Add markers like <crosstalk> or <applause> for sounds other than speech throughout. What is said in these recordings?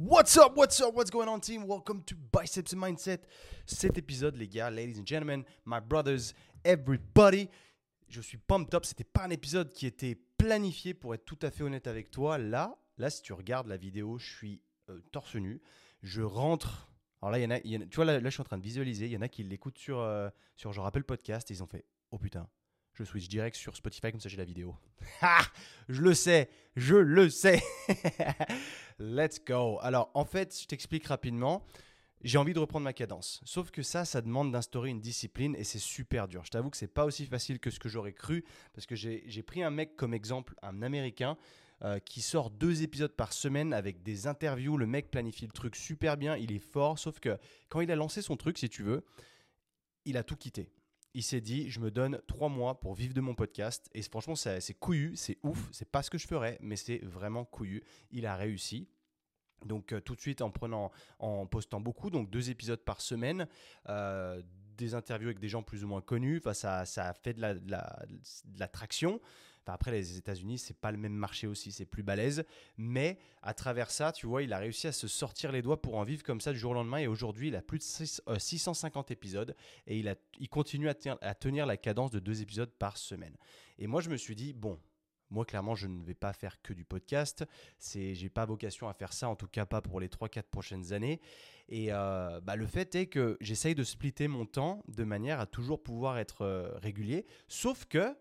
What's up, what's up, what's going on, team? Welcome to Biceps and Mindset. Cet épisode, les gars, ladies and gentlemen, my brothers, everybody. Je suis pumped up. C'était pas un épisode qui était planifié, pour être tout à fait honnête avec toi. Là, là, si tu regardes la vidéo, je suis euh, torse nu. Je rentre. Alors là, il y en a, tu vois, là, là, je suis en train de visualiser. Il y en a qui l'écoutent sur, euh, sur, je rappelle, podcast. Et ils ont fait, oh putain, je switch direct sur Spotify, comme ça j'ai la vidéo. Ha <laughs> Je le sais, je le sais. <laughs> Let's go. Alors, en fait, je t'explique rapidement. J'ai envie de reprendre ma cadence. Sauf que ça, ça demande d'instaurer une discipline et c'est super dur. Je t'avoue que c'est pas aussi facile que ce que j'aurais cru parce que j'ai j'ai pris un mec comme exemple, un américain. euh, qui sort deux épisodes par semaine avec des interviews. Le mec planifie le truc super bien, il est fort. Sauf que quand il a lancé son truc, si tu veux, il a tout quitté. Il s'est dit, je me donne trois mois pour vivre de mon podcast. Et franchement, c'est couillu, c'est ouf. C'est pas ce que je ferais, mais c'est vraiment couillu. Il a réussi. Donc euh, tout de suite en prenant, en postant beaucoup, donc deux épisodes par semaine, euh, des interviews avec des gens plus ou moins connus. Enfin, ça, ça a fait de la, de la traction. Enfin, après, les États-Unis, c'est pas le même marché aussi, c'est plus balèze. Mais à travers ça, tu vois, il a réussi à se sortir les doigts pour en vivre comme ça du jour au lendemain. Et aujourd'hui, il a plus de six- euh, 650 épisodes et il, continue à tenir la cadence de deux épisodes par semaine. Et moi, je me suis dit, bon, moi, clairement, je ne vais pas faire que du podcast. C'est, j'ai pas vocation à faire ça, en tout cas pas pour les 3-4 prochaines années. Et euh, bah, le fait est que j'essaye de splitter mon temps de manière à toujours pouvoir être euh, régulier. Sauf que,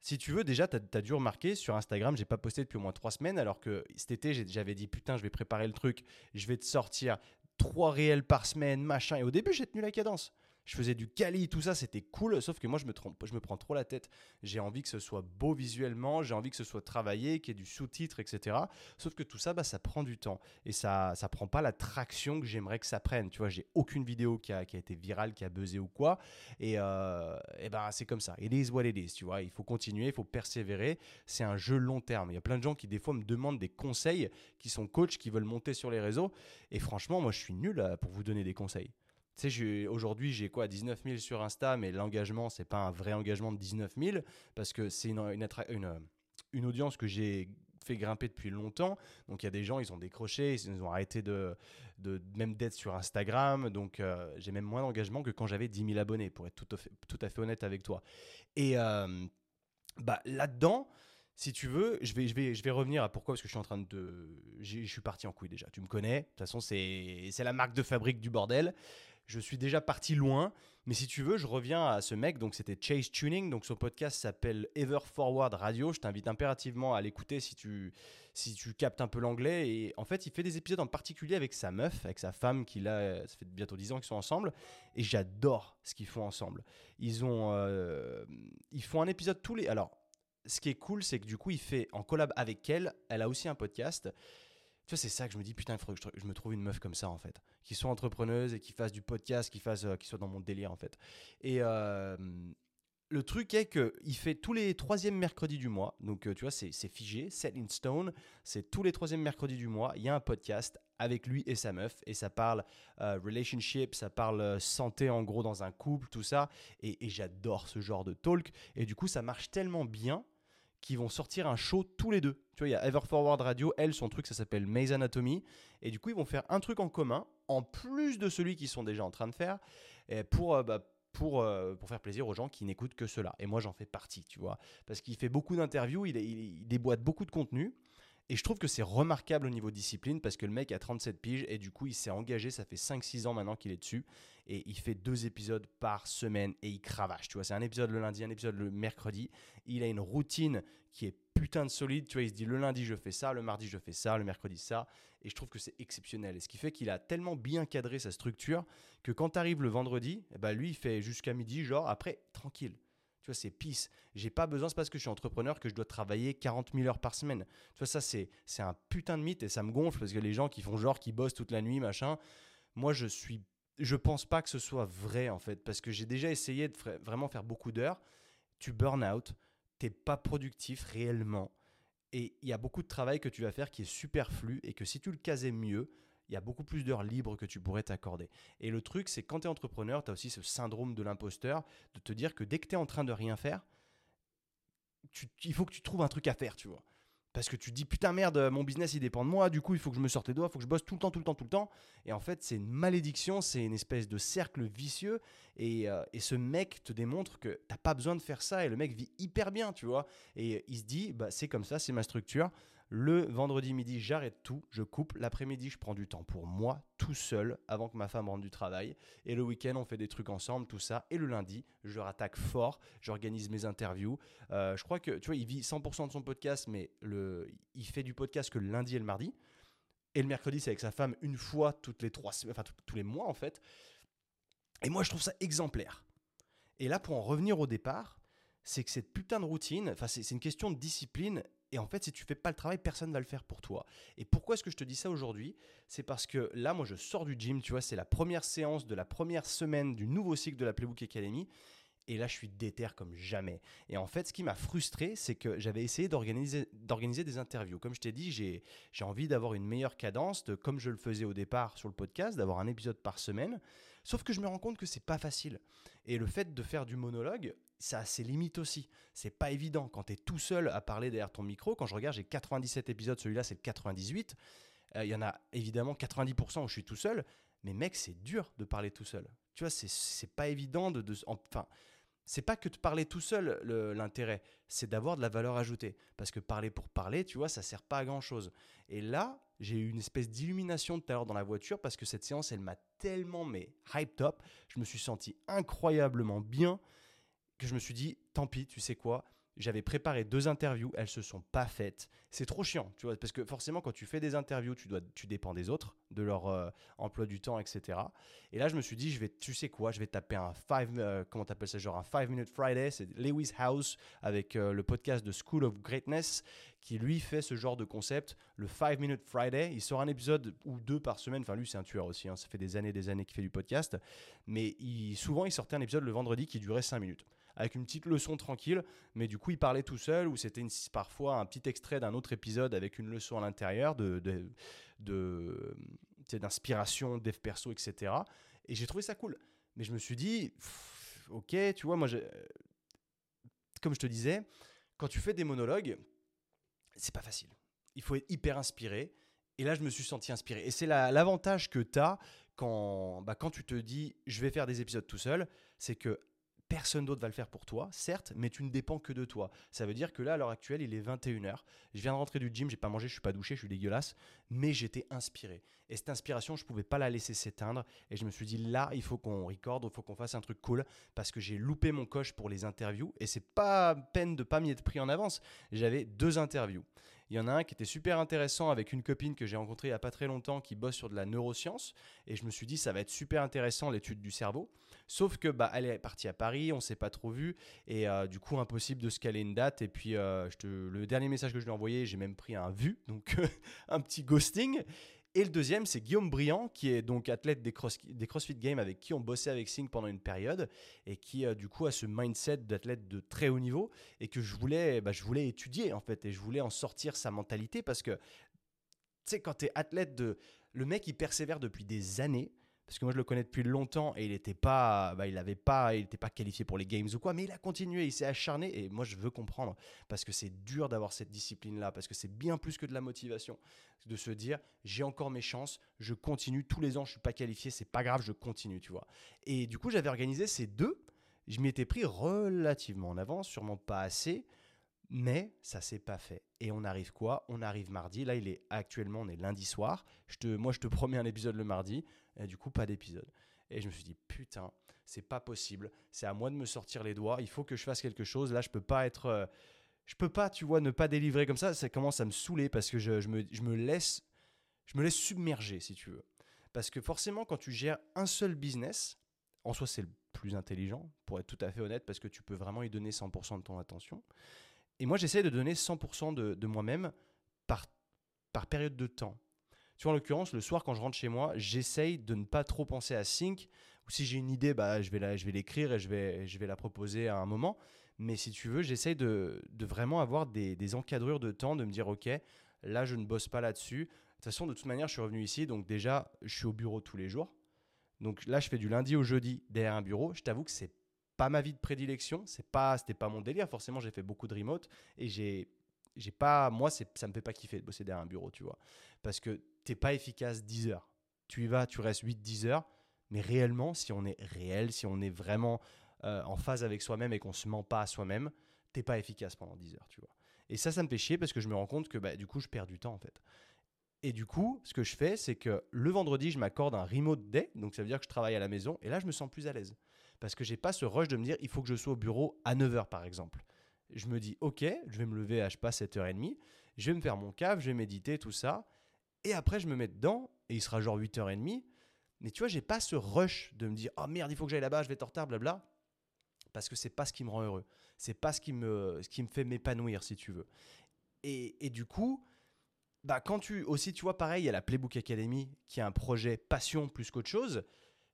si tu veux, déjà, tu as, dû remarquer sur Instagram, j'ai pas posté depuis au moins 3 semaines, alors que cet été, j'avais dit putain, je vais préparer le truc, je vais te sortir trois réels par semaine, machin. Et au début, j'ai tenu la cadence. Je faisais du quali, tout ça, c'était cool. Sauf que moi, je me, trompe, je prends trop la tête. J'ai envie que ce soit beau visuellement, j'ai envie que ce soit travaillé, qu'il y ait du sous-titre, etc. Sauf que tout ça, bah, ça prend du temps. Et ça ça prend pas la traction que j'aimerais que ça prenne. Tu vois, j'ai aucune vidéo qui a, été virale, qui a buzzé ou quoi. Et, euh, et ben, c'est comme ça. It is what it is. Tu vois, il faut continuer, il faut persévérer. C'est un jeu long terme. Il y a plein de gens qui, des fois, me demandent des conseils, qui sont coachs, qui veulent monter sur les réseaux. Et franchement, moi, je suis nul euh, pour vous donner des conseils. Sais, aujourd'hui, j'ai quoi 19 000 sur Insta, mais l'engagement, c'est pas un vrai engagement de 19 000 parce que c'est une, audience que j'ai fait grimper depuis longtemps. Donc, il y a des gens, ils ont décroché, ils ont arrêté de, de même d'être sur Instagram. Donc, euh, j'ai même moins d'engagement que quand j'avais 10 000 abonnés, pour être tout à fait, tout à fait honnête avec toi. Et euh, bah, là-dedans, si tu veux, je vais, je, vais, je vais revenir à pourquoi, parce que je suis en train de. Je suis parti en couille déjà. Tu me connais. De toute façon, c'est la marque de fabrique du bordel. Je suis déjà parti loin. Mais si tu veux, je reviens à ce mec. Donc, c'était Chase Tuning. Donc, son podcast s'appelle Ever Forward Radio. Je t'invite impérativement à l'écouter si tu, si tu captes un peu l'anglais. Et en fait, il fait des épisodes en particulier avec sa meuf, avec sa femme, qu'il a. Ça fait bientôt 10 ans qu'ils sont ensemble. Et j'adore ce qu'ils font ensemble. Ils, ont, euh, ils font un épisode tous les. Alors, ce qui est cool, c'est que du coup, il fait en collab avec elle. Elle a aussi un podcast. Tu vois, c'est ça que je me dis, putain, il faudrait que je, me trouve une meuf comme ça, en fait. Qui soit entrepreneuse et qui fasse du podcast, qui, fasse, euh, qui soit dans mon délire, en fait. Et le truc est qu'il fait tous les troisièmes mercredis du mois. Donc, euh, tu vois, c'est figé, set in stone. C'est tous les troisièmes mercredis du mois. Il y a un podcast avec lui et sa meuf. Et ça parle euh, relationship, ça parle santé, en gros, dans un couple, tout ça. Et j'adore ce genre de talk. Et du coup, ça marche tellement bien qui vont sortir un show tous les deux. Tu vois, il y a Ever Forward Radio, elle, son truc, ça s'appelle Maze Anatomy. Et du coup, ils vont faire un truc en commun, en plus de celui qu'ils sont déjà en train de faire, pour, euh, bah, pour, euh, pour faire plaisir aux gens qui n'écoutent que cela. Et moi, j'en fais partie, tu vois. Parce qu'il fait beaucoup d'interviews, il, il, il déboîte beaucoup de contenu. Et je trouve que c'est remarquable au niveau discipline parce que le mec a 37 piges et du coup il s'est engagé, ça fait 5-6 ans maintenant qu'il est dessus et il fait deux épisodes par semaine et il cravache, tu vois, c'est un épisode le lundi, un épisode le mercredi, il a une routine qui est putain de solide, tu vois, il se dit le lundi je fais ça, le mardi je fais ça, le mercredi ça. Et je trouve que c'est exceptionnel. Et ce qui fait qu'il a tellement bien cadré sa structure que quand arrive le vendredi, eh ben, lui il fait jusqu'à midi, genre après tranquille. Tu vois, c'est peace. J'ai pas besoin, c'est parce que je suis entrepreneur que je dois travailler 40 000 heures par semaine. Tu vois, ça, c'est, un putain de mythe et ça me gonfle parce que les gens qui font genre, qui bossent toute la nuit, machin, moi, je suis. Je pense pas que ce soit vrai en fait parce que j'ai déjà essayé de vraiment faire beaucoup d'heures. Tu burn out, t'es pas productif réellement et il y a beaucoup de travail que tu vas faire qui est superflu et que si tu le casais mieux, il y a beaucoup plus d'heures libres que tu pourrais t'accorder. Et le truc, c'est quand tu es entrepreneur, tu as aussi ce syndrome de l'imposteur de te dire que dès que tu es en train de rien faire, il faut que tu trouves un truc à faire, tu vois. Parce que tu te dis putain merde, mon business il dépend de moi, du coup il faut que je me sorte les doigts, il faut que je bosse tout le temps, tout le temps, tout le temps. Et en fait, c'est une malédiction, c'est une espèce de cercle vicieux. Et, euh, et ce mec te démontre que t'as pas besoin de faire ça. Et le mec vit hyper bien, tu vois. Et il se dit, bah, c'est comme ça, c'est ma structure. Le vendredi midi, j'arrête tout, je coupe. L'après-midi, je prends du temps pour moi, tout seul, avant que ma femme rentre du travail. Et le week-end, on fait des trucs ensemble, tout ça. Et le lundi, je rattaque fort, j'organise mes interviews. Euh, je crois que, tu vois, il vit 100% de son podcast, mais il fait du podcast que le lundi et le mardi. Et le mercredi, c'est avec sa femme une fois toutes les trois enfin tous les mois en fait. Et moi, je trouve ça exemplaire. Et là, pour en revenir au départ, c'est que cette putain de routine, enfin, c'est une question de discipline et en fait, si tu fais pas le travail, personne ne va le faire pour toi. Et pourquoi est-ce que je te dis ça aujourd'hui? C'est parce que là, moi, je sors du gym, tu vois, c'est la première séance de la première semaine du nouveau cycle de la Playbook Academy. Et là, je suis déter comme jamais. Et en fait, ce qui m'a frustré, c'est que j'avais essayé d'organiser des interviews. Comme je t'ai dit, j'ai envie d'avoir une meilleure cadence, de, comme je le faisais au départ sur le podcast, d'avoir un épisode par semaine. Sauf que je me rends compte que c'est pas facile. Et le fait de faire du monologue, ça a ses limites aussi. C'est pas évident quand tu es tout seul à parler derrière ton micro. Quand je regarde, j'ai 97 épisodes, celui-là c'est le 98. Euh, il y en a évidemment 90% où je suis tout seul. Mais mec, c'est dur de parler tout seul. Tu vois, c'est pas évident de. de enfin, c'est pas que de parler tout seul l'intérêt, c'est d'avoir de la valeur ajoutée. Parce que parler pour parler, tu vois, ça sert pas à grand chose. Et là, j'ai eu une espèce d'illumination tout à l'heure dans la voiture parce que cette séance, elle m'a tellement mais hyped up. Je me suis senti incroyablement bien que je me suis dit, tant pis, tu sais quoi, j'avais préparé deux interviews, elles se sont pas faites. C'est trop chiant, tu vois, parce que forcément, quand tu fais des interviews, tu, dois, tu dépends des autres, de leur euh, emploi du temps, etc. Et là, je me suis dit, je vais, tu sais quoi, je vais taper un 5, euh, comment t'appelles ça, genre un 5 Minute Friday, c'est Lewis House avec euh, le podcast de School of Greatness, qui lui fait ce genre de concept, le 5 Minute Friday. Il sort un épisode ou deux par semaine, enfin lui, c'est un tueur aussi, hein. ça fait des années des années qu'il fait du podcast, mais souvent, il sortait un épisode le vendredi qui durait 5 minutes avec une petite leçon tranquille, mais du coup il parlait tout seul ou c'était parfois un petit extrait d'un autre épisode avec une leçon à l'intérieur de, de, d'inspiration, dev perso, etc. Et j'ai trouvé ça cool. Mais je me suis dit, ok, tu vois, moi, comme je te disais, quand tu fais des monologues, c'est pas facile. Il faut être hyper inspiré. Et là, je me suis senti inspiré. Et c'est l'avantage que tu as quand, bah, quand tu te dis, je vais faire des épisodes tout seul, c'est que Personne d'autre va le faire pour toi, certes, mais tu ne dépends que de toi. Ça veut dire que là, à l'heure actuelle, il est 21h. Je viens de rentrer du gym, j'ai pas mangé, je suis pas douché, je suis dégueulasse, mais j'étais inspiré. Et cette inspiration, je pouvais pas la laisser s'éteindre. Et je me suis dit, là, il faut qu'on recorde, il faut qu'on fasse un truc cool, parce que j'ai loupé mon coche pour les interviews. Et c'est pas peine de pas m'y être pris en avance. J'avais deux interviews. Il y en a un qui était super intéressant avec une copine que j'ai rencontrée il n'y a pas très longtemps qui bosse sur de la neuroscience. Et je me suis dit, ça va être super intéressant l'étude du cerveau. Sauf que bah, elle est partie à Paris, on s'est pas trop vu. Et euh, du coup, impossible de se caler une date. Et puis, euh, le dernier message que je lui ai envoyé, j'ai même pris un vu, donc <laughs> un petit ghosting. Et le deuxième, c'est Guillaume Briand, qui est donc athlète des, des CrossFit Games avec qui on bossait avec Sync pendant une période et qui, euh, du coup, a ce mindset d'athlète de très haut niveau et que je voulais, bah, je voulais étudier en fait et je voulais en sortir sa mentalité parce que, tu sais, quand tu es athlète de. Le mec, il persévère depuis des années parce que moi je le connais depuis longtemps et il n'était pas, bah, il avait pas, il pas qualifié pour les games ou quoi, mais il a continué, il s'est acharné et moi je veux comprendre parce que c'est dur d'avoir cette discipline là, parce que c'est bien plus que de la motivation, de se dire j'ai encore mes chances, je continue tous les ans, je suis pas qualifié, c'est pas grave, je continue, tu vois. Et du coup j'avais organisé ces deux, je m'y étais pris relativement en avance, sûrement pas assez. Mais ça s'est pas fait. Et on arrive quoi? On arrive mardi. Là, il est actuellement, on est lundi soir. Moi, je te <laughs> promets un épisode le mardi. Et du coup, pas d'épisode. Et je me suis dit, putain, c'est pas possible. C'est à moi de me sortir les doigts. Il faut que je fasse quelque chose. Là, je peux pas être. Euh, je peux pas, tu vois, ne pas délivrer comme ça. Ça commence à me saouler parce que je, me, laisse. Je me laisse submerger, si tu veux. Parce que forcément, quand tu gères un seul business, en soi, c'est le plus intelligent, pour être tout à fait honnête, parce que tu peux vraiment y donner 100% de ton attention. Et moi, j'essaie de donner 100% de, de moi-même par, par période de temps. Tu en l'occurrence, le soir, quand je rentre chez moi, j'essaye de ne pas trop penser à Sync. Ou si j'ai une idée, bah, je vais l'écrire et je vais, je vais la proposer à un moment. Mais si tu veux, j'essaye de, vraiment avoir des, des, encadrures de temps, de me dire, OK, là, je ne bosse pas là-dessus. De toute façon, de toute manière, je suis revenu ici. Donc déjà, je suis au bureau tous les jours. Donc là, je fais du lundi au jeudi derrière un bureau. Je t'avoue que c'est pas ma vie de prédilection. C'est pas, c'était pas mon délire. Forcément, j'ai fait beaucoup de remote et j'ai j'ai pas, moi, ça me fait pas kiffer de bosser derrière un bureau, tu vois. Parce que t'es pas efficace 10 heures. Tu y vas, tu restes 8-10 heures. Mais réellement, si on est réel, si on est vraiment euh, en phase avec soi-même et qu'on se ment pas à soi-même, t'es pas efficace pendant 10 heures, tu vois. Et ça, ça me fait chier parce que je me rends compte que bah, du coup, je perds du temps en fait. Et du coup, ce que je fais, c'est que le vendredi, je m'accorde un remote day, donc ça veut dire que je travaille à la maison, et là, je me sens plus à l'aise. Parce que j'ai pas ce rush de me dire, il faut que je sois au bureau à 9h par exemple. Je me dis, ok, je vais me lever à, je sais pas, 7h30, je vais me faire mon cave, je vais méditer, tout ça, et après, je me mets dedans, et il sera genre 8h30, mais tu vois, j'ai pas ce rush de me dire, oh merde, il faut que j'aille là-bas, je vais être en retard, blabla parce que c'est pas ce qui me rend heureux. C'est pas ce qui me, ce qui me fait m'épanouir, si tu veux. Et, et, du coup, bah, quand tu aussi, tu vois, pareil, il y a la Playbook Academy qui est un projet passion plus qu'autre chose.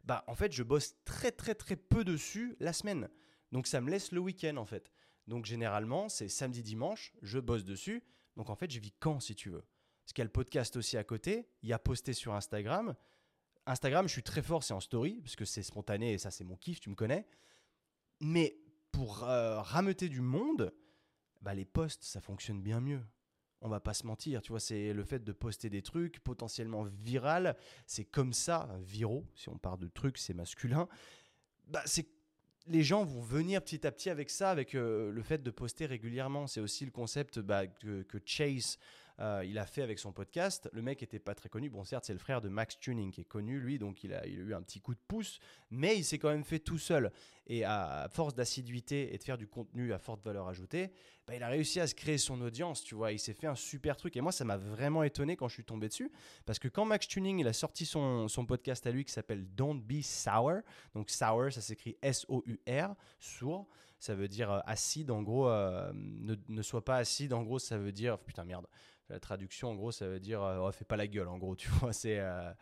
Bah, en fait, je bosse très, très, très peu dessus la semaine. Donc, ça me laisse le week-end, en fait. Donc, généralement, c'est samedi, dimanche, je bosse dessus. Donc, en fait, je vis quand, si tu veux. Parce qu'il y a le podcast aussi à côté. Il y a posté sur Instagram. Instagram, je suis très fort, c'est en story, parce que c'est spontané et ça, c'est mon kiff, tu me connais. Mais pour euh, rameuter du monde, bah, les posts, ça fonctionne bien mieux. On va pas se mentir, tu vois, c'est le fait de poster des trucs potentiellement viral, c'est comme ça, viraux, si on parle de trucs, c'est masculin. Bah, c'est les gens vont venir petit à petit avec ça, avec euh, le fait de poster régulièrement. C'est aussi le concept bah, que, Chase euh, il a fait avec son podcast. Le mec était pas très connu. Bon, certes, c'est le frère de Max Tuning qui est connu, lui, donc il a, eu un petit coup de pouce, mais il s'est quand même fait tout seul. Et à force d'assiduité et de faire du contenu à forte valeur ajoutée, bah, il a réussi à se créer son audience, tu vois. Il s'est fait un super truc. Et moi, ça m'a vraiment étonné quand je suis tombé dessus. Parce que quand Max Tuning, il a sorti son, podcast à lui qui s'appelle Don't Be Sour. Donc, sour, ça s'écrit S-O-U-R, sourd. Ça veut dire euh, acide. En gros, euh, ne, ne sois pas acide. En gros, ça veut dire. Putain, merde. La traduction, en gros, ça veut dire euh, fais pas la gueule, en gros, tu <laughs> vois. C'est. Euh,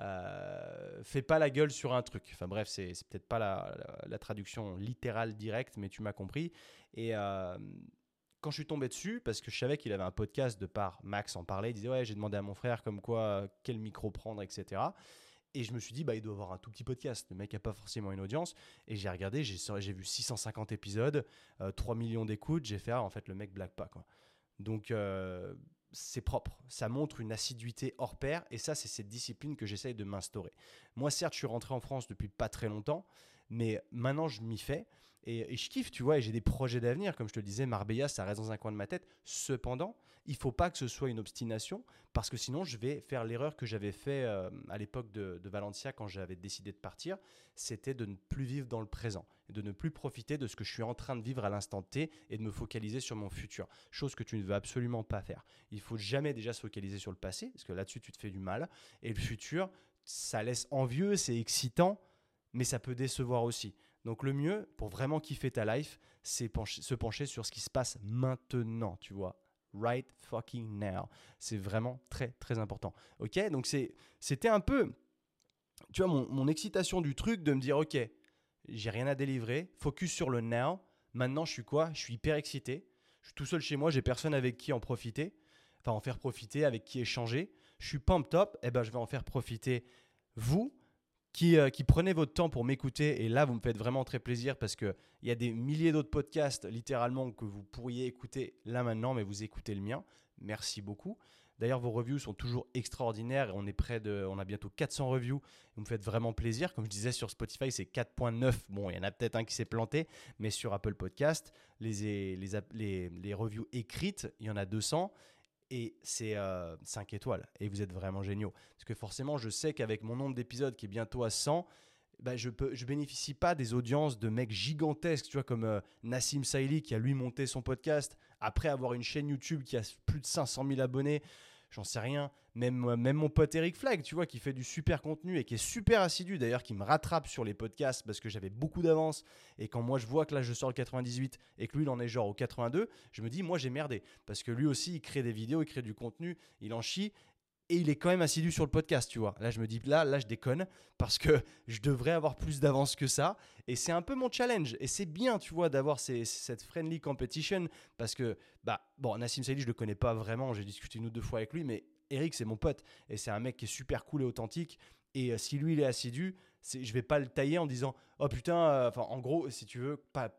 euh, fais pas la gueule sur un truc. Enfin bref, c'est peut-être pas la, traduction littérale directe, mais tu m'as compris. Et quand je suis tombé dessus, parce que je savais qu'il avait un podcast de par Max en parlait, il disait ouais j'ai demandé à mon frère comme quoi quel micro prendre, etc. Et je me suis dit bah il doit avoir un tout petit podcast. Le mec a pas forcément une audience. Et j'ai regardé, j'ai vu 650 épisodes, 3 millions d'écoutes. J'ai fait ah, en fait le mec blague pas quoi. Donc c'est propre. Ça montre une assiduité hors pair. Et ça, c'est cette discipline que j'essaye de m'instaurer. Moi, certes, je suis rentré en France depuis pas très longtemps, mais maintenant, je m'y fais. Et, je kiffe, tu vois, et j'ai des projets d'avenir. Comme je te le disais, Marbella, ça reste dans un coin de ma tête. Cependant, il faut pas que ce soit une obstination, parce que sinon, je vais faire l'erreur que j'avais fait euh, à l'époque de, de, Valencia quand j'avais décidé de partir. C'était de ne plus vivre dans le présent, et de ne plus profiter de ce que je suis en train de vivre à l'instant T et de me focaliser sur mon futur. Chose que tu ne veux absolument pas faire. Il faut jamais déjà se focaliser sur le passé, parce que là-dessus, tu te fais du mal. Et le futur, ça laisse envieux, c'est excitant, mais ça peut décevoir aussi. Donc le mieux pour vraiment kiffer ta life, c'est se pencher sur ce qui se passe maintenant, tu vois. Right fucking now. C'est vraiment très très important. Ok? Donc c'était un peu, tu vois, mon, excitation du truc de me dire, ok, j'ai rien à délivrer, focus sur le now. Maintenant, je suis quoi? Je suis hyper excité. Je suis tout seul chez moi, j'ai personne avec qui en profiter, enfin en faire profiter, avec qui échanger. Je suis pump top, et eh ben je vais en faire profiter vous euh, qui, prenez votre temps pour m'écouter. Et là, vous me faites vraiment très plaisir parce qu'il y a des milliers d'autres podcasts, littéralement, que vous pourriez écouter là maintenant, mais vous écoutez le mien. Merci beaucoup. D'ailleurs, vos reviews sont toujours extraordinaires. On est près de, on a bientôt 400 reviews. Vous me faites vraiment plaisir. Comme je disais sur Spotify, c'est 4.9. Bon, il y en a peut-être un qui s'est planté, mais sur Apple Podcast, les, les, les, les reviews écrites, il y en a 200 et c'est 5 euh, étoiles. Et vous êtes vraiment géniaux. Parce que forcément, je sais qu'avec mon nombre d'épisodes qui est bientôt à 100, bah, je ne bénéficie pas des audiences de mecs gigantesques, tu vois, comme euh, Nassim Saïli qui a lui monté son podcast après avoir une chaîne YouTube qui a plus de 500 000 abonnés j'en sais rien. Même, même mon pote Eric Flag, tu vois, qui fait du super contenu et qui est super assidu d'ailleurs, qui me rattrape sur les podcasts parce que j'avais beaucoup d'avance. Et quand moi je vois que là je sors le 98 et que lui il en est genre au 82, je me dis, moi j'ai merdé. Parce que lui aussi il crée des vidéos, il crée du contenu, il en chie et il est quand même assidu sur le podcast, tu vois. Là, je me dis, là, là, je déconne parce que je devrais avoir plus d'avance que ça. Et c'est un peu mon challenge. Et c'est bien, tu vois, d'avoir cette friendly competition parce que, bah, bon, Nassim Saïdi, je le connais pas vraiment. J'ai discuté une ou deux fois avec lui, mais Eric, c'est mon pote. Et c'est un mec qui est super cool et authentique. Et euh, si lui, il est assidu, c'est, je vais pas le tailler en disant, oh putain, euh, enfin, en gros, si tu veux, pas,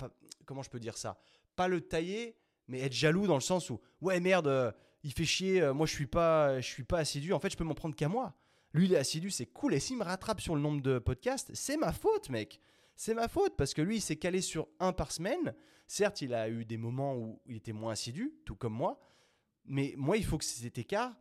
comment je peux dire ça? Pas le tailler mais être jaloux dans le sens où, ouais, merde, euh, il fait chier, euh, moi je suis pas, je suis pas assidu. En fait, je peux m'en prendre qu'à moi. Lui, il est assidu, c'est cool. Et s'il me rattrape sur le nombre de podcasts, c'est ma faute, mec. C'est ma faute parce que lui, il s'est calé sur un par semaine. Certes, il a eu des moments où il était moins assidu, tout comme moi. Mais moi, il faut que cet écart,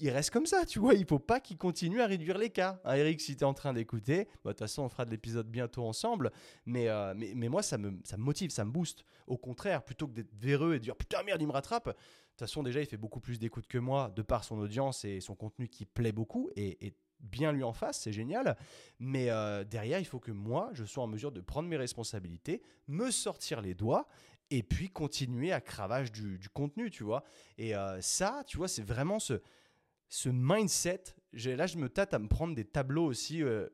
il reste comme ça, tu vois. Il faut pas qu'il continue à réduire l'écart. Hein, Eric, si tu es en train d'écouter, bah, de toute façon, on fera de l'épisode bientôt ensemble. Mais, euh, mais, mais, moi, ça me, ça motive, ça me booste. Au contraire, plutôt que d'être véreux et de dire putain, merde, il me rattrape. De toute façon, déjà, il fait beaucoup plus d'écoute que moi, de par son audience et son contenu qui plaît beaucoup. Et, et bien lui en face, c'est génial. Mais euh, derrière, il faut que moi, je sois en mesure de prendre mes responsabilités, me sortir les doigts et puis continuer à cravage du, contenu, tu vois. Et euh, ça, tu vois, c'est vraiment ce, ce mindset. Là, je me tâte à me prendre des tableaux aussi euh,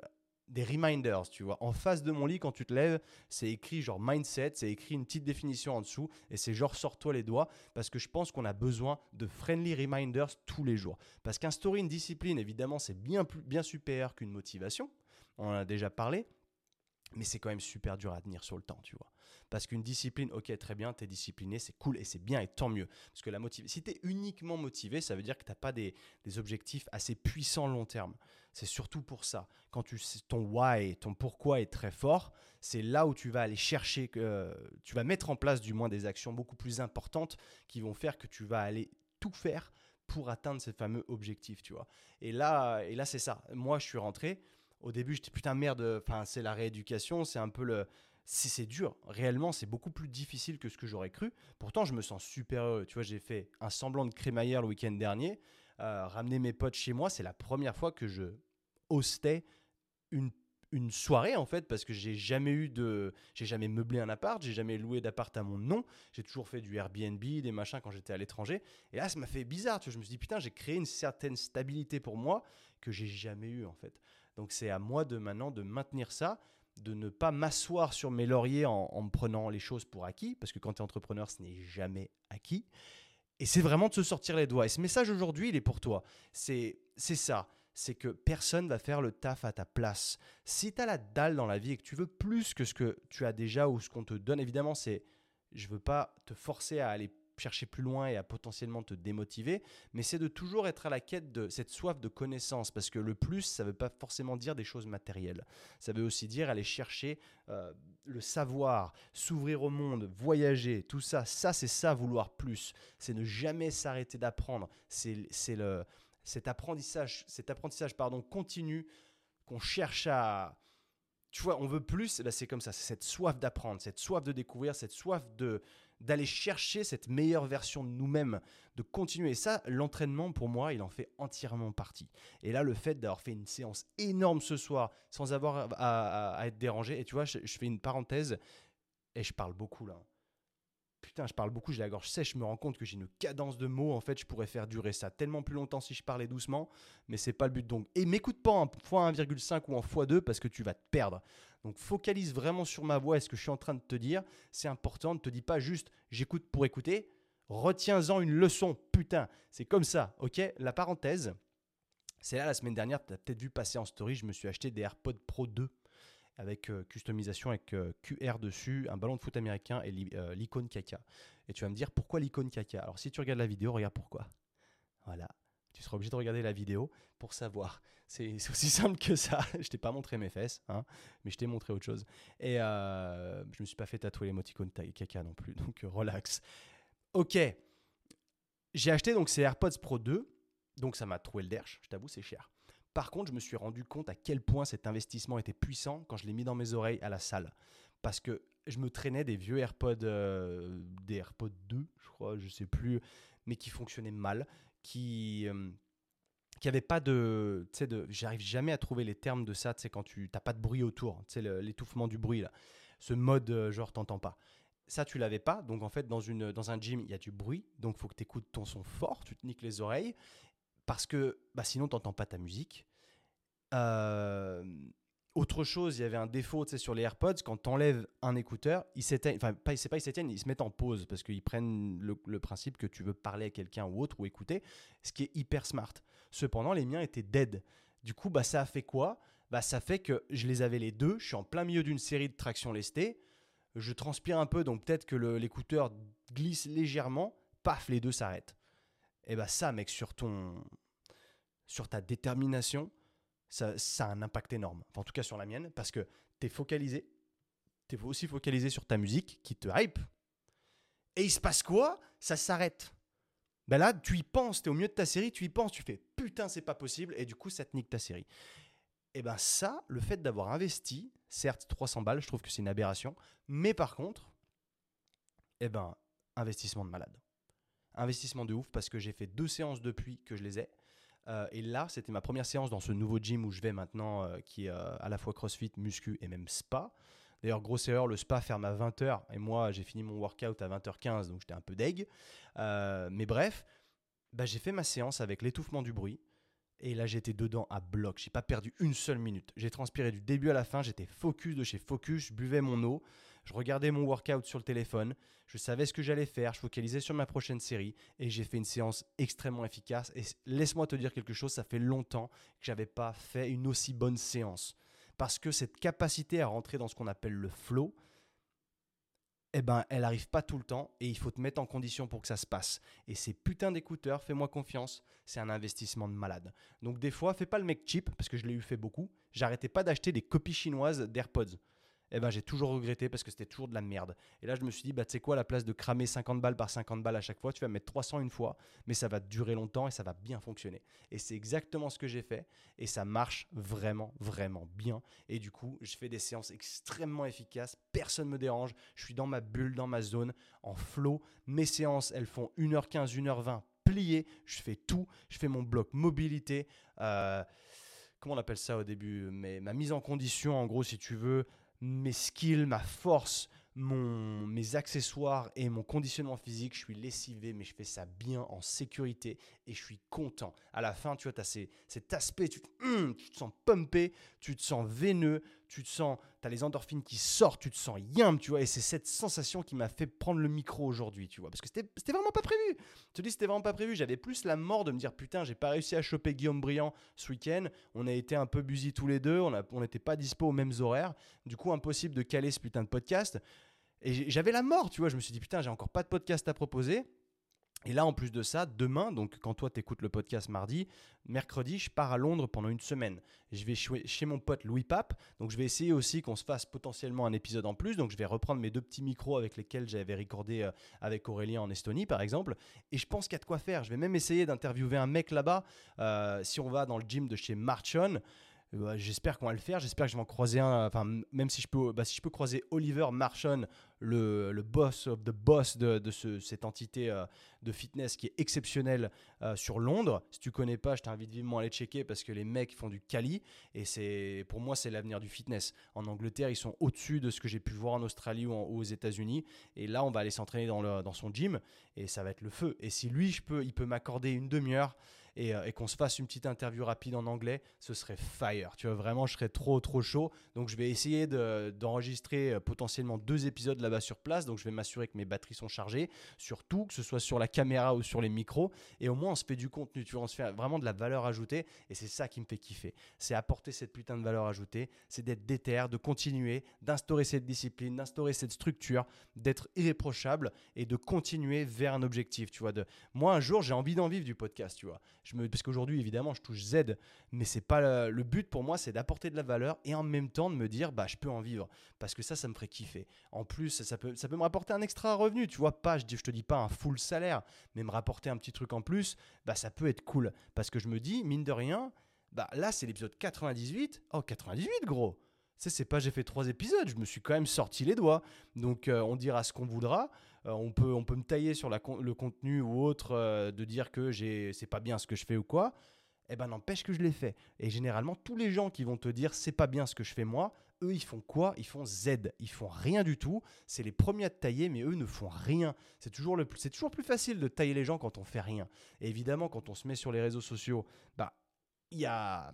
des reminders, tu vois. En face de mon lit, quand tu te lèves, c'est écrit genre mindset, c'est écrit une petite définition en dessous, et c'est genre sors-toi les doigts, parce que je pense qu'on a besoin de friendly reminders tous les jours. Parce qu'un story, une discipline, évidemment, c'est bien, bien supérieur qu'une motivation. On en a déjà parlé, mais c'est quand même super dur à tenir sur le temps, tu vois. Parce qu'une discipline, ok, très bien, tu es discipliné, c'est cool et c'est bien et tant mieux. Parce que la motive... si tu es uniquement motivé, ça veut dire que tu n'as pas des, objectifs assez puissants long terme. C'est surtout pour ça. Quand ton why, ton pourquoi est très fort, c'est là où tu vas aller chercher, tu vas mettre en place du moins des actions beaucoup plus importantes qui vont faire que tu vas aller tout faire pour atteindre ces fameux objectifs, tu vois. Et là, et là c'est ça. Moi, je suis rentré. Au début, j'étais putain merde. Enfin, c'est la rééducation, c'est un peu le. Si c'est dur, réellement, c'est beaucoup plus difficile que ce que j'aurais cru. Pourtant, je me sens super heureux. Tu vois, j'ai fait un semblant de crémaillère le week-end dernier. Euh, ramener mes potes chez moi, c'est la première fois que je hostais une, une soirée en fait parce que j'ai jamais eu de j'ai jamais meublé un appart j'ai jamais loué d'appart à mon nom j'ai toujours fait du Airbnb des machins quand j'étais à l'étranger et là ça m'a fait bizarre tu vois, je me suis dit putain j'ai créé une certaine stabilité pour moi que j'ai jamais eu en fait donc c'est à moi de maintenant de maintenir ça de ne pas m'asseoir sur mes lauriers en, me prenant les choses pour acquis parce que quand tu es entrepreneur ce n'est jamais acquis. Et c'est vraiment de se sortir les doigts. Et ce message aujourd'hui il est pour toi. C'est ça. C'est que personne va faire le taf à ta place. Si tu as la dalle dans la vie et que tu veux plus que ce que tu as déjà ou ce qu'on te donne, évidemment, c'est je veux pas te forcer à aller chercher plus loin et à potentiellement te démotiver, mais c'est de toujours être à la quête de cette soif de connaissance, parce que le plus, ça ne veut pas forcément dire des choses matérielles. Ça veut aussi dire aller chercher euh, le savoir, s'ouvrir au monde, voyager, tout ça. Ça, c'est ça, vouloir plus. C'est ne jamais s'arrêter d'apprendre. C'est cet apprentissage, cet apprentissage pardon, continu qu'on cherche à... Tu vois, on veut plus, ben c'est comme ça, c'est cette soif d'apprendre, cette soif de découvrir, cette soif de d'aller chercher cette meilleure version de nous-mêmes, de continuer. Et ça, l'entraînement, pour moi, il en fait entièrement partie. Et là, le fait d'avoir fait une séance énorme ce soir, sans avoir à, être dérangé, et tu vois, je, fais une parenthèse, et je parle beaucoup là putain, je parle beaucoup, j'ai la gorge sèche, je me rends compte que j'ai une cadence de mots. En fait, je pourrais faire durer ça tellement plus longtemps si je parlais doucement, mais c'est pas le but. Donc, et m'écoute pas en x1,5 ou en x2 parce que tu vas te perdre. Donc, focalise vraiment sur ma voix et ce que je suis en train de te dire. C'est important. Ne te dis pas juste j'écoute pour écouter. Retiens-en une leçon, putain. C'est comme ça, ok? La parenthèse, c'est là la semaine dernière, tu as peut-être vu passer en story, je me suis acheté des AirPods Pro 2 avec euh, customisation avec euh, QR dessus, un ballon de foot américain et euh, l'icône caca. Et tu vas me dire pourquoi l'icône caca? Alors si tu regardes la vidéo, regarde pourquoi. Voilà. Tu seras obligé de regarder la vidéo pour savoir. C'est aussi simple que ça. <laughs> je t'ai pas montré mes fesses, hein, mais je t'ai montré autre chose. Et euh, je me suis pas fait tatouer l'émoticône caca non plus, <laughs> donc relax. Ok. J'ai acheté donc ces AirPods Pro 2, donc ça m'a trouvé le derche, je t'avoue, c'est cher. Par contre, je me suis rendu compte à quel point cet investissement était puissant quand je l'ai mis dans mes oreilles à la salle. Parce que je me traînais des vieux AirPods, euh, des AirPods 2, je crois, je sais plus, mais qui fonctionnaient mal, qui euh, qui avait pas de, tu sais, de, j'arrive jamais à trouver les termes de ça, tu quand tu n'as pas de bruit autour, tu sais, l'étouffement du bruit là, ce mode euh, genre t'entends pas. Ça, tu l'avais pas. Donc, en fait, dans, une, dans un gym, il y a du bruit. Donc, faut que tu écoutes ton son fort. Tu te niques les oreilles parce que bah, sinon, tu n'entends pas ta musique. Euh, autre chose, il y avait un défaut sur les AirPods, quand tu enlèves un écouteur, ils s'éteignent, enfin, pas, c'est pas ils s'éteignent, ils se mettent en pause parce qu'ils prennent le, principe que tu veux parler à quelqu'un ou autre ou écouter, ce qui est hyper smart. Cependant, les miens étaient dead. Du coup, bah, ça a fait quoi? Bah, Ça fait que je les avais les deux, je suis en plein milieu d'une série de traction lestée, je transpire un peu, donc peut-être que l'écouteur glisse légèrement, paf, les deux s'arrêtent. Et bah ça, mec, sur ton, sur ta détermination, ça, ça a un impact énorme. En tout cas sur la mienne, parce que tu es focalisé, tu es aussi focalisé sur ta musique qui te hype. Et il se passe quoi? Ça s'arrête. Ben là, tu y penses, tu es au milieu de ta série, tu y penses, tu fais putain, c'est pas possible, et du coup, ça te nique ta série. Et ben ça, le fait d'avoir investi, certes 300 balles, je trouve que c'est une aberration, mais par contre, eh ben, investissement de malade. Investissement de ouf parce que j'ai fait deux séances depuis que je les ai. Euh, et là, c'était ma première séance dans ce nouveau gym où je vais maintenant, euh, qui est euh, à la fois CrossFit, muscu et même spa. D'ailleurs, grosse erreur, le spa ferme à 20h et moi, j'ai fini mon workout à 20h15, donc j'étais un peu deg. mais bref, bah, j'ai fait ma séance avec l'étouffement du bruit. Et là, j'étais dedans à bloc. J'ai pas perdu une seule minute. J'ai transpiré du début à la fin. J'étais focus de chez Focus. Je buvais mon eau. Je regardais mon workout sur le téléphone. Je savais ce que j'allais faire. Je focalisais sur ma prochaine série. Et j'ai fait une séance extrêmement efficace. Et laisse-moi te dire quelque chose. Ça fait longtemps que j'avais pas fait une aussi bonne séance. Parce que cette capacité à rentrer dans ce qu'on appelle le flow, eh ben, elle n'arrive pas tout le temps et il faut te mettre en condition pour que ça se passe. Et ces putains d'écouteurs, fais-moi confiance, c'est un investissement de malade. Donc des fois, fais pas le mec cheap, parce que je l'ai eu fait beaucoup. J'arrêtais pas d'acheter des copies chinoises d'AirPods eh ben, j'ai toujours regretté parce que c'était toujours de la merde. Et là, je me suis dit, bah, tu sais quoi, à la place de cramer 50 balles par 50 balles à chaque fois, tu vas mettre 300 une fois, mais ça va durer longtemps et ça va bien fonctionner. Et c'est exactement ce que j'ai fait et ça marche vraiment, vraiment bien. Et du coup, je fais des séances extrêmement efficaces, personne ne me dérange, je suis dans ma bulle, dans ma zone, en flow. Mes séances, elles font 1h15, 1h20 pliées, je fais tout, je fais mon bloc mobilité. Euh, comment on appelle ça au début? Mais Ma mise en condition, en gros, si tu veux, mes skills, ma force, mon, mes accessoires et mon conditionnement physique, je suis lessivé, mais je fais ça bien en sécurité et je suis content. À la fin, tu vois, tu as cet aspect, tu, hum, tu, te sens pumpé, tu te sens veineux, tu te sens, tu as les endorphines qui sortent, tu te sens yam, tu vois, et c'est cette sensation qui m'a fait prendre le micro aujourd'hui, tu vois, parce que c'était vraiment pas prévu. Je te dis, c'était vraiment pas prévu. J'avais plus la mort de me dire, putain, j'ai pas réussi à choper Guillaume Briand ce week-end, on a été un peu busy tous les deux, on n'était pas dispo aux mêmes horaires, du coup, impossible de caler ce putain de podcast. Et j'avais la mort, tu vois. Je me suis dit, putain, j'ai encore pas de podcast à proposer. Et là, en plus de ça, demain, donc quand toi t'écoutes le podcast mardi, mercredi, je pars à Londres pendant une semaine. Je vais chez mon pote Louis Pape, donc je vais essayer aussi qu'on se fasse potentiellement un épisode en plus. Donc je vais reprendre mes deux petits micros avec lesquels j'avais recordé euh, avec Aurélien en Estonie, par exemple. Et je pense qu'il y a de quoi faire. Je vais même essayer d'interviewer un mec là-bas. Euh, si on va dans le gym de chez Marchon, bah, j'espère qu'on va le faire. J'espère que je vais en croiser un. Enfin, même si je peux, bah, si je peux croiser Oliver Marchon, le, boss of the boss de, de ce, cette entité euh, de fitness qui est exceptionnelle euh, sur Londres. Si tu connais pas, je t'invite vivement à aller checker parce que les mecs font du Cali et c'est pour moi c'est l'avenir du fitness. En Angleterre, ils sont au-dessus de ce que j'ai pu voir en Australie ou, aux États-Unis. Et là, on va aller s'entraîner dans, son gym et ça va être le feu. Et si lui, il peut m'accorder une demi-heure euh, et, qu'on se fasse une petite interview rapide en anglais, ce serait fire. Tu vois, vraiment, je serais trop, trop chaud. Donc, je vais essayer d'enregistrer potentiellement deux épisodes là-bas sur place. Donc, je vais m'assurer que mes batteries sont chargées, surtout que ce soit sur la caméra ou sur les micros. Et au moins, on se fait du contenu, tu vois, on se fait vraiment de la valeur ajoutée. Et c'est ça qui me fait kiffer. C'est apporter cette putain de valeur ajoutée, c'est d'être déter, de continuer, d'instaurer cette discipline, d'instaurer cette structure, d'être irréprochable et de continuer vers un objectif, tu vois. De... Moi, un jour, j'ai envie d'en vivre du podcast, tu vois parce qu'aujourd'hui, évidemment, je touche Z, mais c'est pas le, but pour moi, c'est d'apporter de la valeur et en même temps de me dire, bah, je peux en vivre, parce que ça, ça me ferait kiffer. En plus, ça peut, ça peut me rapporter un extra revenu, tu vois, pas, je, je te dis pas un full salaire, mais me rapporter un petit truc en plus, bah, ça peut être cool, parce que je me dis, mine de rien, bah, là, c'est l'épisode 98. Oh, 98, gros! c'est pas j'ai fait trois épisodes, je me suis quand même sorti les doigts. Donc euh, on dira ce qu'on voudra. Euh, on, peut, on peut me tailler sur la, le contenu ou autre, euh, de dire que c'est pas bien ce que je fais ou quoi. Eh ben n'empêche que je l'ai fait. Et généralement, tous les gens qui vont te dire c'est pas bien ce que je fais moi, eux ils font quoi? Ils font Z. Ils font rien du tout. C'est les premiers à tailler, mais eux ne font rien. C'est toujours, le, c'est toujours plus facile de tailler les gens quand on fait rien. Et évidemment, quand on se met sur les réseaux sociaux, bah il y a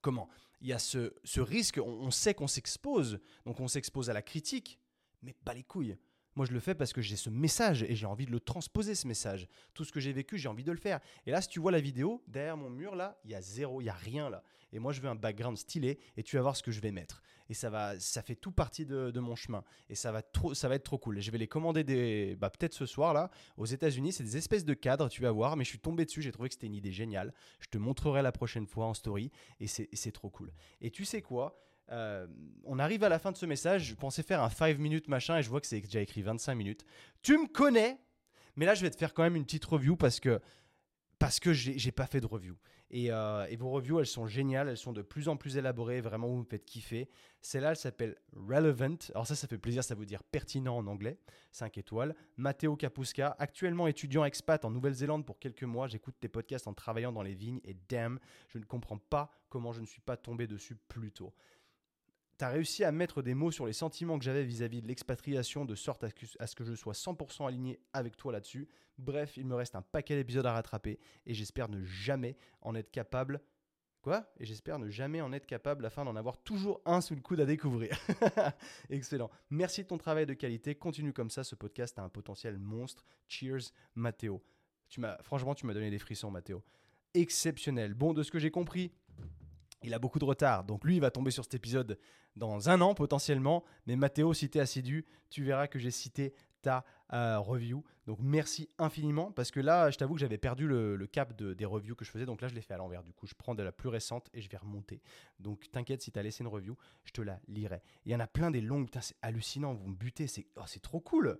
comment? Il y a ce, ce risque, on, on sait qu'on s'expose, donc on s'expose à la critique, mais pas les couilles. Moi, je le fais parce que j'ai ce message et j'ai envie de le transposer, ce message. Tout ce que j'ai vécu, j'ai envie de le faire. Et là, si tu vois la vidéo, derrière mon mur, là, il y a zéro, il y a rien là. Et moi, je veux un background stylé et tu vas voir ce que je vais mettre. Et ça va, ça fait tout partie de, mon chemin. Et ça va, trop, être trop cool. Je vais les commander des, bah, peut-être ce soir là, aux États-Unis. C'est des espèces de cadres, tu vas voir. Mais je suis tombé dessus, j'ai trouvé que c'était une idée géniale. Je te montrerai la prochaine fois en story. Et c'est trop cool. Et tu sais quoi? Euh, on arrive à la fin de ce message. Je pensais faire un 5 minutes machin et je vois que c'est déjà écrit 25 minutes. Tu me connais, mais là je vais te faire quand même une petite review parce que parce que j'ai pas fait de review. Euh, et, vos reviews, elles sont géniales, elles sont de plus en plus élaborées, vraiment, vous me faites kiffer. Celle-là, elle s'appelle Relevant. Alors ça, ça fait plaisir, ça veut dire pertinent en anglais, 5 étoiles. Matteo Kapuska, actuellement étudiant expat en Nouvelle-Zélande pour quelques mois, j'écoute tes podcasts en travaillant dans les vignes et damn, je ne comprends pas comment je ne suis pas tombé dessus plus tôt tu as réussi à mettre des mots sur les sentiments que j'avais vis-à-vis de l'expatriation de sorte à ce, que, je sois 100% aligné avec toi là-dessus. Bref, il me reste un paquet d'épisodes à rattraper et j'espère ne jamais en être capable. Quoi? Et j'espère ne jamais en être capable afin d'en avoir toujours un sous le coude à découvrir. <laughs> Excellent. Merci de ton travail de qualité. Continue comme ça. Ce podcast a un potentiel monstre. Cheers, Mathéo. Tu m'as, franchement, tu m'as donné des frissons, Mathéo. Exceptionnel. Bon, de ce que j'ai compris, il a beaucoup de retard. Donc lui, il va tomber sur cet épisode dans un an potentiellement. Mais Mathéo, si tu es assidu, tu verras que j'ai cité ta euh, review. Donc merci infiniment parce que là, je t'avoue que j'avais perdu le, cap des reviews que je faisais. Donc là, je l'ai fait à l'envers. Du coup, je prends de la plus récente et je vais remonter. Donc t'inquiète, si tu as laissé une review, je te la lirai. Il y en a plein des longues. c'est hallucinant. Vous me butez. C'est oh, trop cool.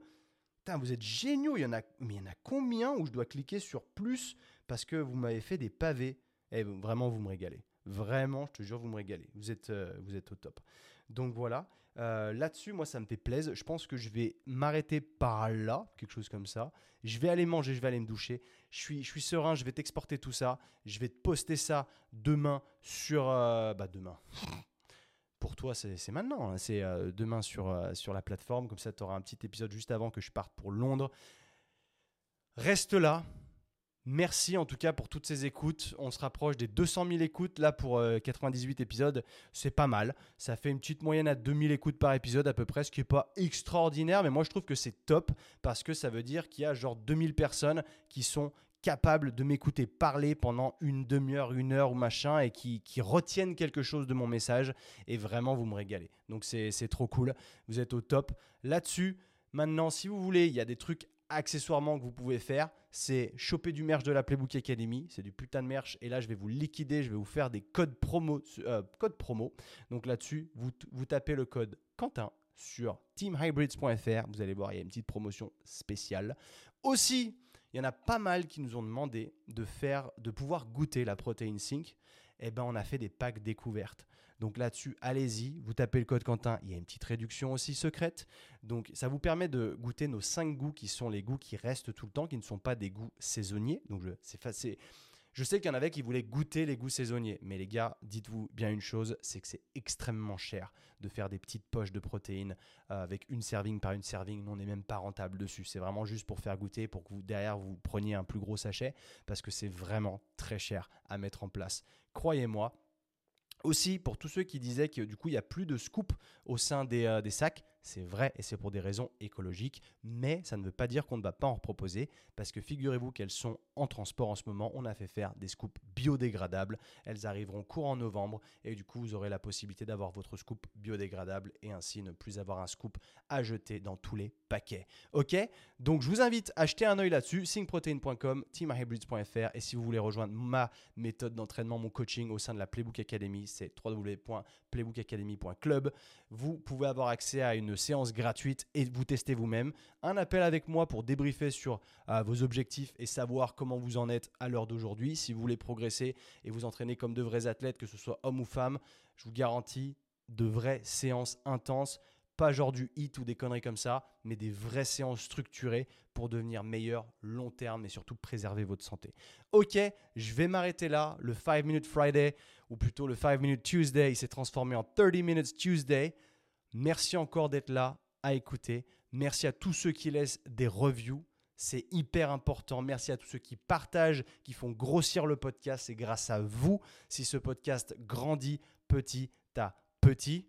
Putain, vous êtes géniaux. Il y en a, mais il y en a combien où je dois cliquer sur plus parce que vous m'avez fait des pavés? Et eh, vraiment, vous me régalez. Vraiment, je te jure, vous me régalez. Vous êtes, euh, vous êtes au top. Donc voilà. Euh, là-dessus, moi, ça me fait plaisir. Je pense que je vais m'arrêter par là, quelque chose comme ça. Je vais aller manger, je vais aller me doucher. Je suis, je suis serein, je vais t'exporter tout ça. Je vais te poster ça demain sur... Euh, bah demain. Pour toi, c'est maintenant. Hein. C'est demain sur, sur la plateforme. Comme ça, tu auras un petit épisode juste avant que je parte pour Londres. Reste là. Merci en tout cas pour toutes ces écoutes. On se rapproche des 200 000 écoutes là pour 98 euh, épisodes. C'est pas mal. Ça fait une petite moyenne à 2000 écoutes par épisode à peu près, ce qui n'est pas extraordinaire. Mais moi je trouve que c'est top parce que ça veut dire qu'il y a genre 2000 personnes qui sont capables de m'écouter parler pendant une demi-heure, une heure ou machin et qui, qui, retiennent quelque chose de mon message. Et vraiment, vous me régalez. Donc c'est trop cool. Vous êtes au top. Là-dessus, maintenant, si vous voulez, il y a des trucs accessoirement que vous pouvez faire, c'est choper du merch de la Playbook Academy. C'est du putain de merch. Et là, je vais vous liquider. Je vais vous faire des codes promo. Euh, promo. Donc là-dessus, vous, tapez le code Quentin sur teamhybrids.fr. Vous allez voir, il y a une petite promotion spéciale. Aussi, il y en a pas mal qui nous ont demandé de faire, de pouvoir goûter la protéine Sync. Eh ben, on a fait des packs découvertes. Donc là-dessus, allez-y, vous tapez le code Quentin, il y a une petite réduction aussi secrète. Donc ça vous permet de goûter nos 5 goûts qui sont les goûts qui restent tout le temps, qui ne sont pas des goûts saisonniers. Donc c'est facile. Je sais qu'il y en avait qui voulaient goûter les goûts saisonniers, mais les gars, dites-vous bien une chose, c'est que c'est extrêmement cher de faire des petites poches de protéines euh, avec une serving par une serving. on n'est même pas rentable dessus. C'est vraiment juste pour faire goûter, pour que vous derrière vous preniez un plus gros sachet, parce que c'est vraiment très cher à mettre en place. Croyez-moi, aussi, pour tous ceux qui disaient que du coup, il n'y a plus de scoop au sein des, euh, des sacs, c'est vrai et c'est pour des raisons écologiques, mais ça ne veut pas dire qu'on ne va pas en reproposer parce que figurez-vous qu'elles sont en transport en ce moment. On a fait faire des scoops biodégradables. Elles arriveront courant novembre et du coup, vous aurez la possibilité d'avoir votre scoop biodégradable et ainsi ne plus avoir un scoop à jeter dans tous les paquets. Ok? Donc, je vous invite à jeter un œil là-dessus, syncprotein.com, teamhybrids.fr et si vous voulez rejoindre ma méthode d'entraînement, mon coaching au sein de la Playbook Academy, c'est www.playbookacademy.club. Vous pouvez avoir accès à une séance gratuite et vous tester vous-même. Un appel avec moi pour débriefer sur euh, vos objectifs et savoir comment vous en êtes à l'heure d'aujourd'hui. Si vous voulez progresser et vous entraîner comme de vrais athlètes, que ce soit homme ou femme, je vous garantis de vraies séances intenses. Pas genre du hit ou des conneries comme ça, mais des vraies séances structurées pour devenir meilleur long terme et surtout préserver votre santé. Ok, je vais m'arrêter là. Le 5 Minute Friday, ou plutôt le 5 Minute Tuesday, il s'est transformé en 30 Minutes Tuesday. Merci encore d'être là à écouter. Merci à tous ceux qui laissent des reviews. C'est hyper important. Merci à tous ceux qui partagent, qui font grossir le podcast. C'est grâce à vous si ce podcast grandit petit à petit.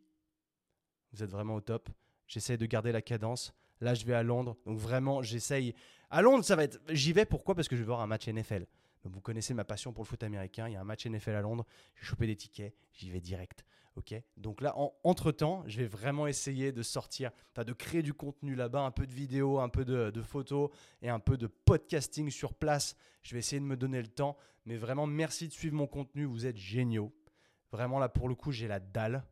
Vous êtes vraiment au top. J'essaie de garder la cadence. Là, je vais à Londres. Donc vraiment, j'essaye. À Londres, ça va être. J'y vais pourquoi? Parce que je vais voir un match NFL. Vous connaissez ma passion pour le foot américain. Il y a un match NFL à Londres. J'ai chopé des tickets. J'y vais direct. Ok? Donc là, en, entre temps, je vais vraiment essayer de sortir, de créer du contenu là-bas, un peu de vidéos, un peu de, photos et un peu de podcasting sur place. Je vais essayer de me donner le temps. Mais vraiment, merci de suivre mon contenu. Vous êtes géniaux. Vraiment là, pour le coup, j'ai la dalle.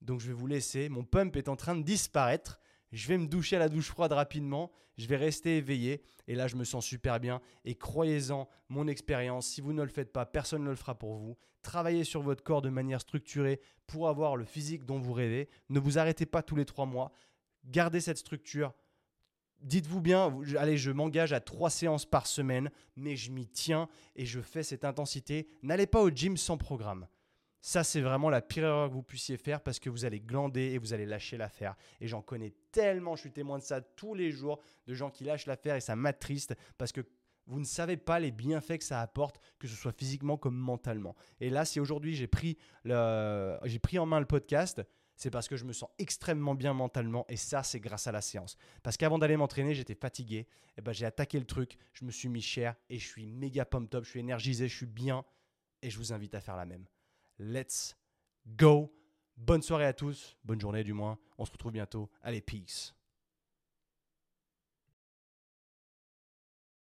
Donc je vais vous laisser. Mon pump est en train de disparaître. Je vais me doucher à la douche froide rapidement. Je vais rester éveillé. Et là, je me sens super bien. Et croyez-en, mon expérience, si vous ne le faites pas, personne ne le fera pour vous. Travaillez sur votre corps de manière structurée pour avoir le physique dont vous rêvez. Ne vous arrêtez pas tous les trois mois. Gardez cette structure. Dites-vous bien, allez, je m'engage à trois séances par semaine, mais je m'y tiens et je fais cette intensité. N'allez pas au gym sans programme. Ça, c'est vraiment la pire erreur que vous puissiez faire parce que vous allez glander et vous allez lâcher l'affaire. Et j'en connais tellement, je suis témoin de ça tous les jours, de gens qui lâchent l'affaire et ça m'attriste parce que vous ne savez pas les bienfaits que ça apporte, que ce soit physiquement comme mentalement. Et là, si aujourd'hui j'ai pris, pris en main le podcast, c'est parce que je me sens extrêmement bien mentalement et ça, c'est grâce à la séance. Parce qu'avant d'aller m'entraîner, j'étais fatigué. Et ben, j'ai attaqué le truc, je me suis mis cher et je suis méga pump top, je suis énergisé, je suis bien et je vous invite à faire la même. Let's go. Bonne soirée à tous, bonne journée du moins. On se retrouve bientôt. Allez, peace.